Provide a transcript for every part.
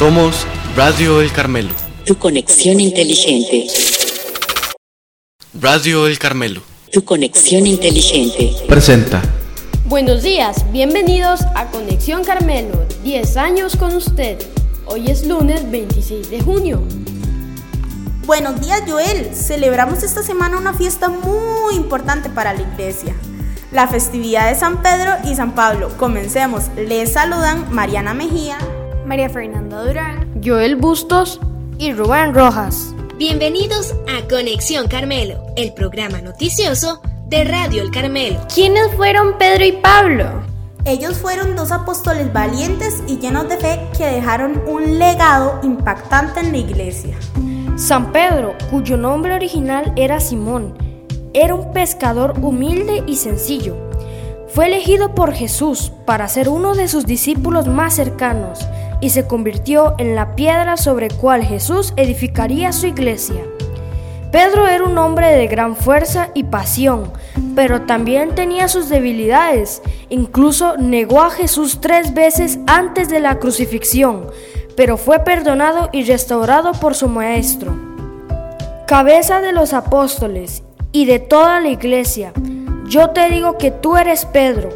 Somos Radio El Carmelo. Tu conexión inteligente. Radio El Carmelo. Tu conexión inteligente. Presenta. Buenos días, bienvenidos a Conexión Carmelo, 10 años con usted. Hoy es lunes 26 de junio. Buenos días Joel, celebramos esta semana una fiesta muy importante para la iglesia. La festividad de San Pedro y San Pablo. Comencemos. Les saludan Mariana Mejía, María Fernanda Durán, Joel Bustos y Rubén Rojas. Bienvenidos a Conexión Carmelo, el programa noticioso de Radio El Carmelo. ¿Quiénes fueron Pedro y Pablo? Ellos fueron dos apóstoles valientes y llenos de fe que dejaron un legado impactante en la iglesia. San Pedro, cuyo nombre original era Simón, era un pescador humilde y sencillo. Fue elegido por Jesús para ser uno de sus discípulos más cercanos y se convirtió en la piedra sobre cual Jesús edificaría su iglesia. Pedro era un hombre de gran fuerza y pasión, pero también tenía sus debilidades. Incluso negó a Jesús tres veces antes de la crucifixión, pero fue perdonado y restaurado por su maestro. Cabeza de los apóstoles y de toda la iglesia, yo te digo que tú eres Pedro,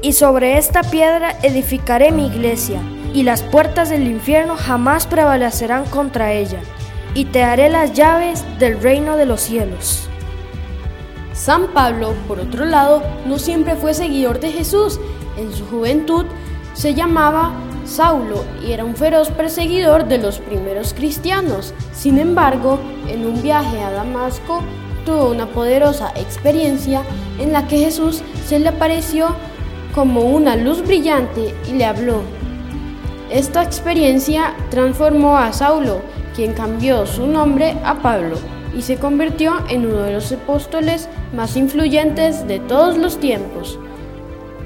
y sobre esta piedra edificaré mi iglesia y las puertas del infierno jamás prevalecerán contra ella, y te daré las llaves del reino de los cielos. San Pablo, por otro lado, no siempre fue seguidor de Jesús. En su juventud se llamaba Saulo y era un feroz perseguidor de los primeros cristianos. Sin embargo, en un viaje a Damasco tuvo una poderosa experiencia en la que Jesús se le apareció como una luz brillante y le habló. Esta experiencia transformó a Saulo, quien cambió su nombre a Pablo y se convirtió en uno de los apóstoles más influyentes de todos los tiempos.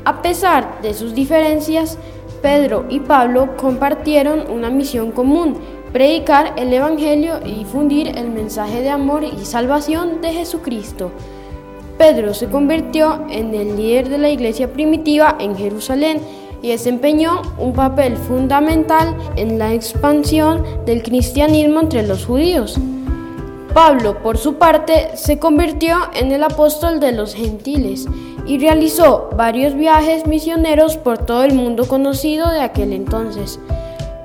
A pesar de sus diferencias, Pedro y Pablo compartieron una misión común, predicar el Evangelio y difundir el mensaje de amor y salvación de Jesucristo. Pedro se convirtió en el líder de la iglesia primitiva en Jerusalén y desempeñó un papel fundamental en la expansión del cristianismo entre los judíos. Pablo, por su parte, se convirtió en el apóstol de los gentiles y realizó varios viajes misioneros por todo el mundo conocido de aquel entonces,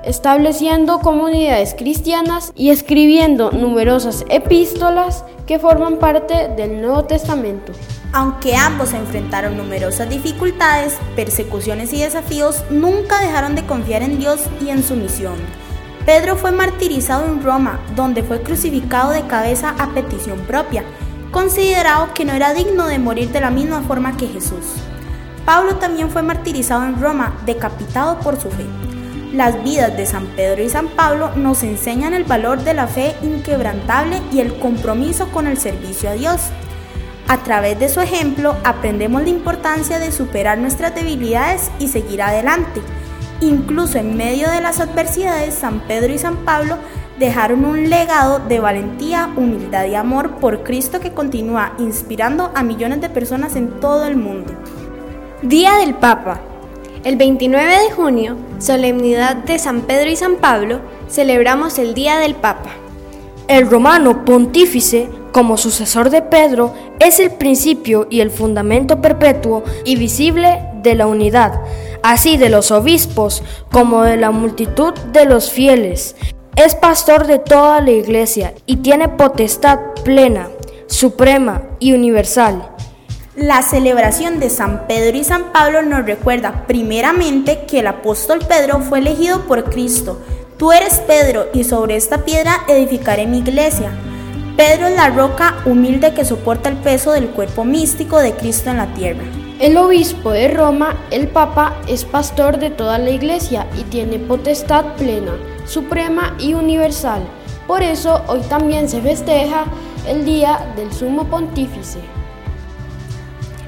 estableciendo comunidades cristianas y escribiendo numerosas epístolas que forman parte del Nuevo Testamento. Aunque ambos enfrentaron numerosas dificultades, persecuciones y desafíos, nunca dejaron de confiar en Dios y en su misión. Pedro fue martirizado en Roma, donde fue crucificado de cabeza a petición propia, considerado que no era digno de morir de la misma forma que Jesús. Pablo también fue martirizado en Roma, decapitado por su fe. Las vidas de San Pedro y San Pablo nos enseñan el valor de la fe inquebrantable y el compromiso con el servicio a Dios. A través de su ejemplo aprendemos la importancia de superar nuestras debilidades y seguir adelante. Incluso en medio de las adversidades, San Pedro y San Pablo dejaron un legado de valentía, humildad y amor por Cristo que continúa inspirando a millones de personas en todo el mundo. Día del Papa. El 29 de junio, solemnidad de San Pedro y San Pablo, celebramos el Día del Papa. El romano pontífice como sucesor de Pedro, es el principio y el fundamento perpetuo y visible de la unidad, así de los obispos como de la multitud de los fieles. Es pastor de toda la iglesia y tiene potestad plena, suprema y universal. La celebración de San Pedro y San Pablo nos recuerda primeramente que el apóstol Pedro fue elegido por Cristo. Tú eres Pedro y sobre esta piedra edificaré mi iglesia. Pedro es la roca humilde que soporta el peso del cuerpo místico de Cristo en la tierra. El obispo de Roma, el Papa, es pastor de toda la iglesia y tiene potestad plena, suprema y universal. Por eso hoy también se festeja el Día del Sumo Pontífice.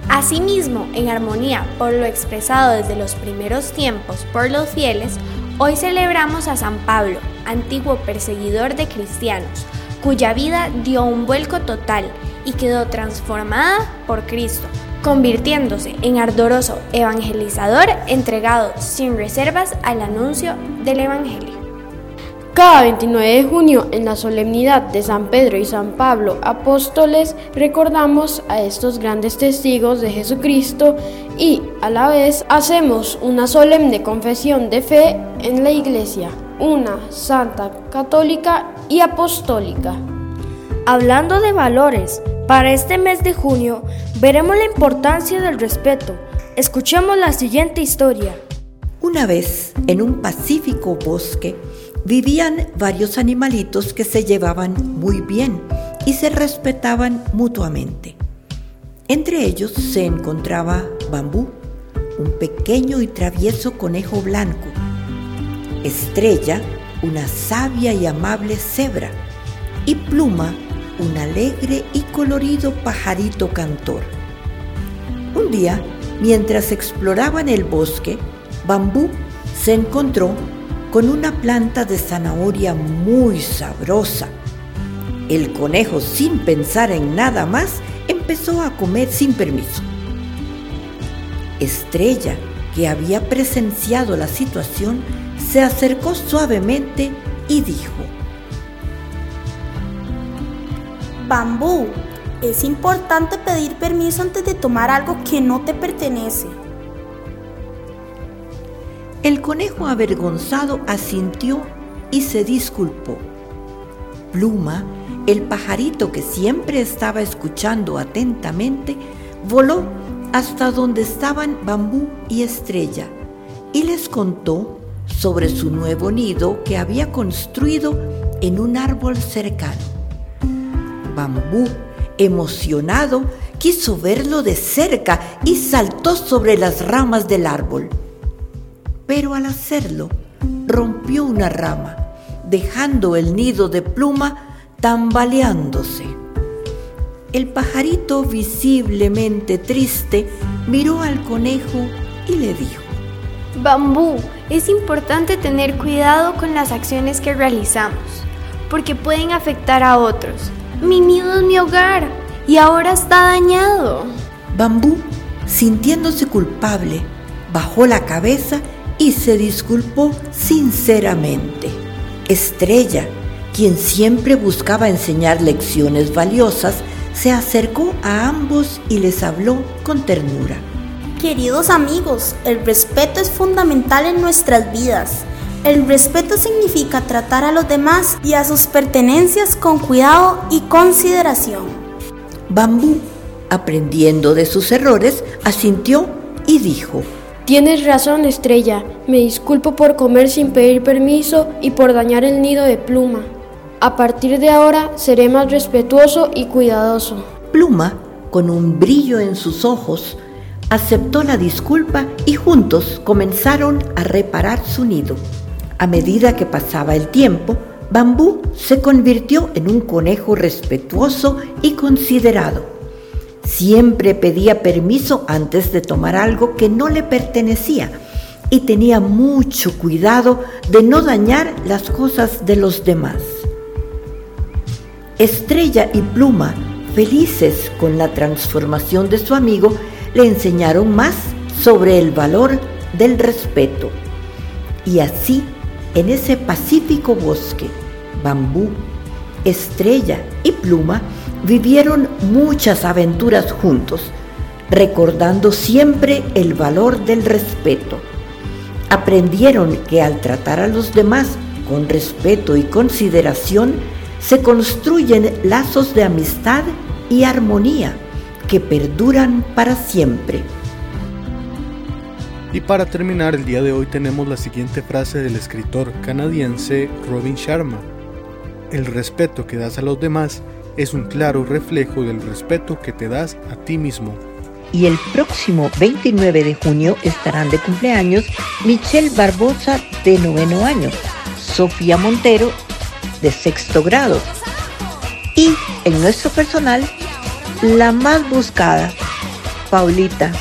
Asimismo, en armonía por lo expresado desde los primeros tiempos por los fieles, hoy celebramos a San Pablo, antiguo perseguidor de cristianos, cuya vida dio un vuelco total y quedó transformada por Cristo, convirtiéndose en ardoroso evangelizador entregado sin reservas al anuncio del Evangelio. Cada 29 de junio, en la solemnidad de San Pedro y San Pablo, apóstoles, recordamos a estos grandes testigos de Jesucristo y a la vez hacemos una solemne confesión de fe en la Iglesia, una santa, católica y apostólica. Hablando de valores, para este mes de junio veremos la importancia del respeto. Escuchemos la siguiente historia. Una vez, en un pacífico bosque, vivían varios animalitos que se llevaban muy bien y se respetaban mutuamente. Entre ellos se encontraba Bambú, un pequeño y travieso conejo blanco, Estrella, una sabia y amable cebra, y Pluma, un alegre y colorido pajarito cantor. Un día, mientras exploraban el bosque, Bambú se encontró con una planta de zanahoria muy sabrosa. El conejo, sin pensar en nada más, empezó a comer sin permiso. Estrella, que había presenciado la situación, se acercó suavemente y dijo, Bambú, es importante pedir permiso antes de tomar algo que no te pertenece. El conejo avergonzado asintió y se disculpó. Pluma, el pajarito que siempre estaba escuchando atentamente, voló hasta donde estaban Bambú y Estrella y les contó sobre su nuevo nido que había construido en un árbol cercano. Bambú, emocionado, quiso verlo de cerca y saltó sobre las ramas del árbol pero al hacerlo rompió una rama, dejando el nido de pluma tambaleándose. El pajarito, visiblemente triste, miró al conejo y le dijo, Bambú, es importante tener cuidado con las acciones que realizamos, porque pueden afectar a otros. Mi nido es mi hogar y ahora está dañado. Bambú, sintiéndose culpable, bajó la cabeza y se disculpó sinceramente. Estrella, quien siempre buscaba enseñar lecciones valiosas, se acercó a ambos y les habló con ternura. Queridos amigos, el respeto es fundamental en nuestras vidas. El respeto significa tratar a los demás y a sus pertenencias con cuidado y consideración. Bambú, aprendiendo de sus errores, asintió y dijo, Tienes razón, Estrella. Me disculpo por comer sin pedir permiso y por dañar el nido de pluma. A partir de ahora seré más respetuoso y cuidadoso. Pluma, con un brillo en sus ojos, aceptó la disculpa y juntos comenzaron a reparar su nido. A medida que pasaba el tiempo, Bambú se convirtió en un conejo respetuoso y considerado. Siempre pedía permiso antes de tomar algo que no le pertenecía y tenía mucho cuidado de no dañar las cosas de los demás. Estrella y Pluma, felices con la transformación de su amigo, le enseñaron más sobre el valor del respeto. Y así, en ese pacífico bosque, Bambú, Estrella y Pluma vivieron muchas aventuras juntos, recordando siempre el valor del respeto. Aprendieron que al tratar a los demás con respeto y consideración, se construyen lazos de amistad y armonía que perduran para siempre. Y para terminar el día de hoy tenemos la siguiente frase del escritor canadiense Robin Sharma. El respeto que das a los demás es un claro reflejo del respeto que te das a ti mismo. Y el próximo 29 de junio estarán de cumpleaños Michelle Barbosa de noveno año, Sofía Montero de sexto grado y en nuestro personal la más buscada, Paulita.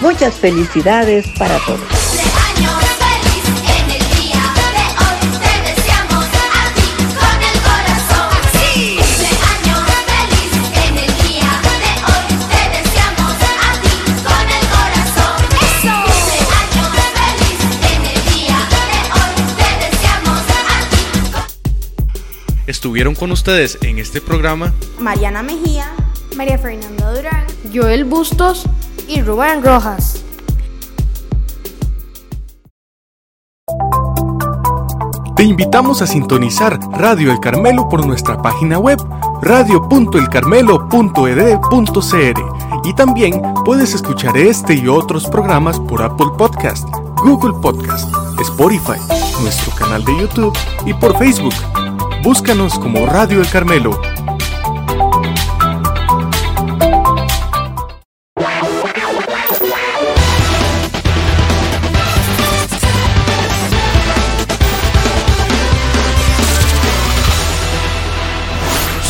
Muchas felicidades para todos. Estuvieron con ustedes en este programa Mariana Mejía, María Fernanda Durán, Joel Bustos y Rubén Rojas. Te invitamos a sintonizar Radio El Carmelo por nuestra página web radio.elcarmelo.ed.cr y también puedes escuchar este y otros programas por Apple Podcast, Google Podcast, Spotify, nuestro canal de YouTube y por Facebook. Búscanos como Radio El Carmelo.